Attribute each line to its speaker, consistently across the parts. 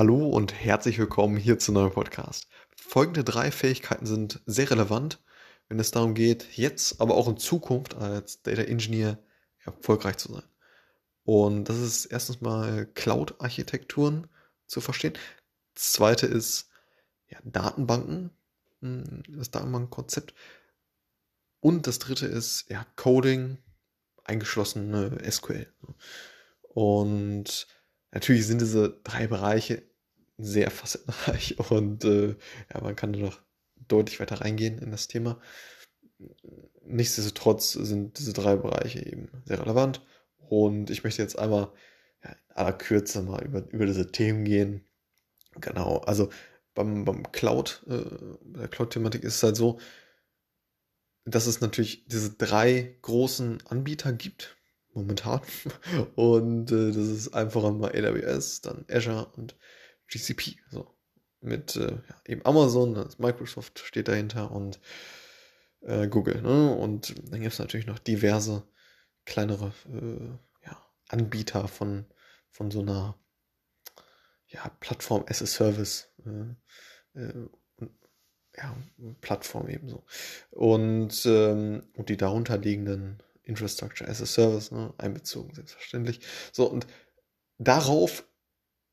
Speaker 1: Hallo und herzlich willkommen hier zu einem neuen Podcast. Folgende drei Fähigkeiten sind sehr relevant, wenn es darum geht, jetzt, aber auch in Zukunft als Data Engineer erfolgreich zu sein. Und das ist erstens mal Cloud-Architekturen zu verstehen. Zweite ist ja, Datenbanken, hm, das Datenbankkonzept. Und das dritte ist ja, Coding, eingeschlossene SQL. Und natürlich sind diese drei Bereiche sehr facettenreich und äh, ja, man kann noch deutlich weiter reingehen in das Thema. Nichtsdestotrotz sind diese drei Bereiche eben sehr relevant und ich möchte jetzt einmal ja, in aller Kürze mal über, über diese Themen gehen. Genau, also beim, beim Cloud, äh, der Cloud-Thematik ist es halt so, dass es natürlich diese drei großen Anbieter gibt, momentan. Und äh, das ist einfach einmal AWS, dann Azure und GCP. So. Mit äh, ja, eben Amazon, Microsoft steht dahinter und äh, Google. Ne? Und dann gibt es natürlich noch diverse kleinere äh, ja, Anbieter von, von so einer ja, Plattform as a Service. Äh, äh, ja, Plattform ebenso. Und, ähm, und die darunterliegenden Infrastructure as a Service ne, einbezogen, selbstverständlich. So, und darauf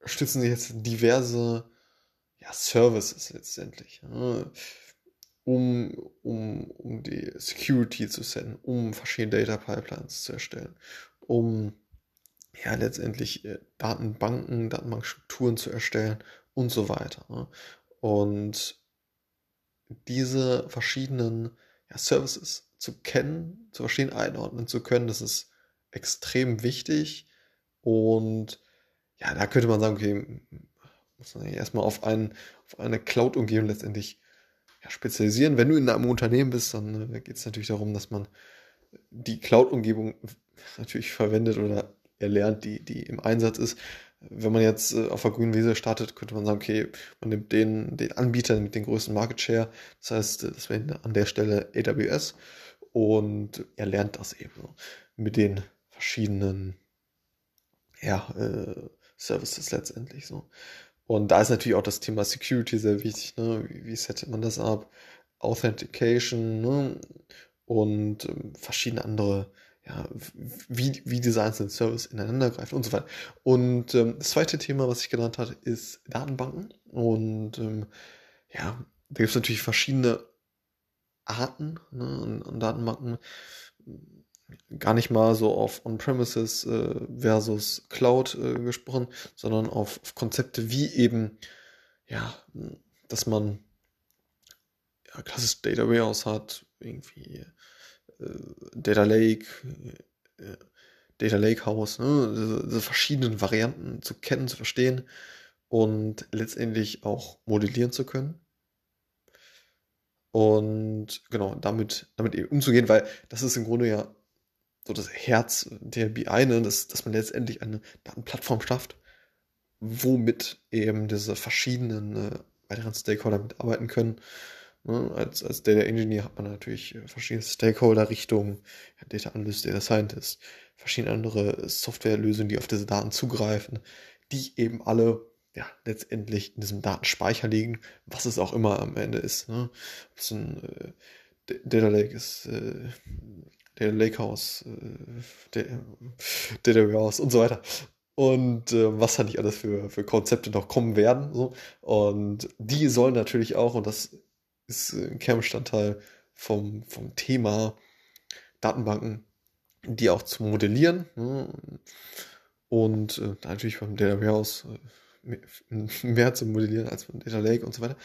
Speaker 1: stützen sie jetzt diverse ja, Services letztendlich, ne, um, um, um die Security zu setzen, um verschiedene Data Pipelines zu erstellen, um ja letztendlich äh, Datenbanken, Datenbankstrukturen zu erstellen und so weiter. Ne. Und diese verschiedenen ja, Services zu kennen, zu verstehen, einordnen zu können, das ist extrem wichtig. Und ja, da könnte man sagen, okay, muss man erstmal auf, einen, auf eine Cloud-Umgebung letztendlich ja, spezialisieren. Wenn du in einem Unternehmen bist, dann äh, geht es natürlich darum, dass man die Cloud-Umgebung natürlich verwendet oder erlernt, die, die im Einsatz ist wenn man jetzt äh, auf der grünen Wiese startet, könnte man sagen, okay, man nimmt den, den Anbieter mit dem größten Market Share. Das heißt, äh, das wäre an der Stelle AWS und er lernt das eben mit den verschiedenen ja, äh, Services letztendlich so. Und da ist natürlich auch das Thema Security sehr wichtig. Ne? Wie, wie settet man das ab? Authentication ne? und ähm, verschiedene andere ja, wie, wie diese einzelnen Services ineinander greifen und so weiter. Und ähm, das zweite Thema, was ich genannt hatte, ist Datenbanken. Und ähm, ja, da gibt es natürlich verschiedene Arten ne, an, Datenbanken. Gar nicht mal so auf On-Premises äh, versus Cloud äh, gesprochen, sondern auf, auf, Konzepte wie eben, ja, dass man ja, klassisch Data Warehouse hat, irgendwie äh, Data Lake, äh, Data Lake House, ne? diese, diese verschiedenen Varianten zu kennen, zu verstehen und letztendlich auch modellieren zu können. Und genau, damit, damit eben umzugehen, weil das ist im Grunde ja so das Herz der BI, ne? dass, dass man letztendlich eine Datenplattform schafft, womit eben diese verschiedenen äh, weiteren Stakeholder mitarbeiten können Ne? Als, als Data Engineer hat man natürlich äh, verschiedene Stakeholder-Richtungen, Data Analyst, Data Scientist, verschiedene andere Softwarelösungen, die auf diese Daten zugreifen, die eben alle ja, letztendlich in diesem Datenspeicher liegen, was es auch immer am Ende ist. Ne? Ob es ein äh, Data Lake ist, äh, Data Lakehouse, äh, Data Warehouse und so weiter. Und äh, was da nicht alles für, für Konzepte noch kommen werden. So. Und die sollen natürlich auch, und das ist ein Kernbestandteil vom, vom Thema Datenbanken, die auch zu modellieren. Ne? Und äh, natürlich beim Data Warehouse äh, mehr zu modellieren als beim Data Lake und so weiter.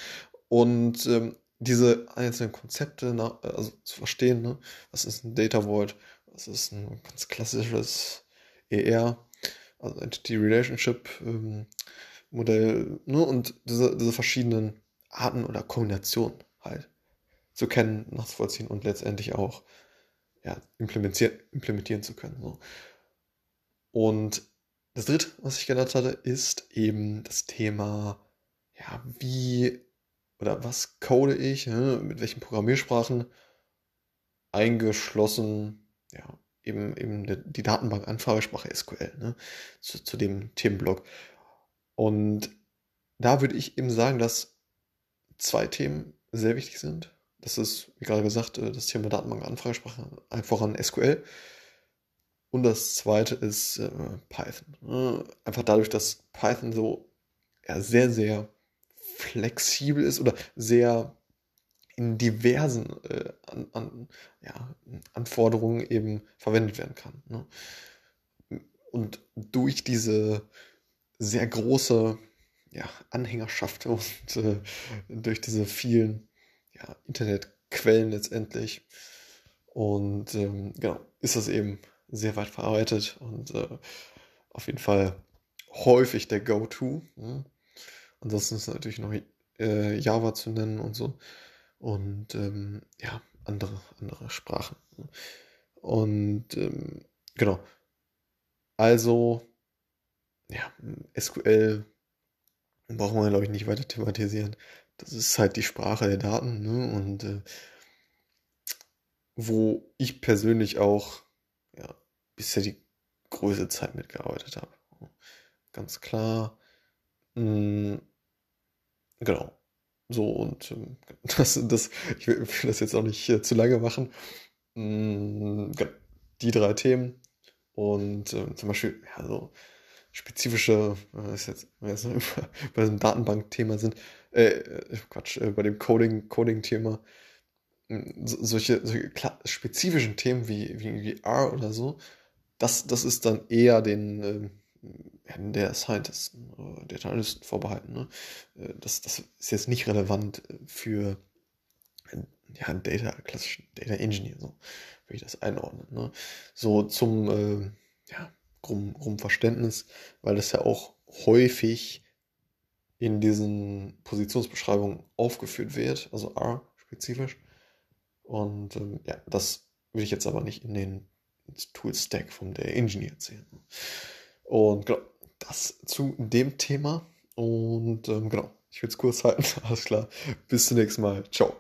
Speaker 1: Und ähm, diese einzelnen Konzepte na, also zu verstehen, ne? was ist ein Data Vault, was ist ein ganz klassisches ER, also Entity Relationship ähm, Modell, ne? und diese, diese verschiedenen Arten oder Kombinationen halt zu kennen, nachzuvollziehen und letztendlich auch ja, implementieren, implementieren zu können. So. Und das dritte, was ich genannt hatte, ist eben das Thema, ja, wie oder was code ich, ne, mit welchen Programmiersprachen eingeschlossen, ja, eben, eben die Datenbank-Anfragesprache SQL, ne, zu, zu dem Themenblock. Und da würde ich eben sagen, dass zwei Themen sehr wichtig sind. Das ist, wie gerade gesagt, äh, das Thema Datenbank-Anfragesprache, einfach an SQL. Und das zweite ist äh, Python. Einfach dadurch, dass Python so ja, sehr, sehr flexibel ist oder sehr in diversen äh, an, an, ja, Anforderungen eben verwendet werden kann. Ne? Und durch diese sehr große ja, Anhängerschaft und äh, durch diese vielen ja, Internetquellen letztendlich. Und ähm, genau, ist das eben sehr weit verarbeitet und äh, auf jeden Fall häufig der Go-To. Ne? Ansonsten ist natürlich noch äh, Java zu nennen und so. Und ähm, ja, andere, andere Sprachen. Und ähm, genau. Also, ja, SQL brauchen wir, glaube ich, nicht weiter thematisieren. Das ist halt die Sprache der Daten, ne? Und äh, wo ich persönlich auch ja, bisher die größte Zeit mitgearbeitet habe. Ganz klar. Mh, hm, genau. So, und ähm, das, das, ich will, will das jetzt auch nicht äh, zu lange machen. Mh, hm, die drei Themen. Und äh, zum Beispiel, ja, so spezifische, äh, ist jetzt, wenn wir bei diesem Datenbank-Thema sind, äh, äh, Quatsch, äh, bei dem Coding, Coding-Thema, hm, so, solche, solche spezifischen Themen wie, wie, wie R oder so, das, das ist dann eher den, äh, der Scientisten oder der Analysten vorbehalten. Ne? Äh, das, das ist jetzt nicht relevant für ja, einen Data, klassischen Data Engineer, so würde ich das einordnen. Ne? So zum äh, ja, rum, rum Verständnis, weil das ja auch häufig in diesen Positionsbeschreibungen aufgeführt wird, also R spezifisch. Und ähm, ja, das will ich jetzt aber nicht in den Tool-Stack vom Data Engineer zählen. Und genau, das zu dem Thema. Und ähm, genau, ich will es kurz halten. Alles klar. Bis zum nächsten Mal. Ciao.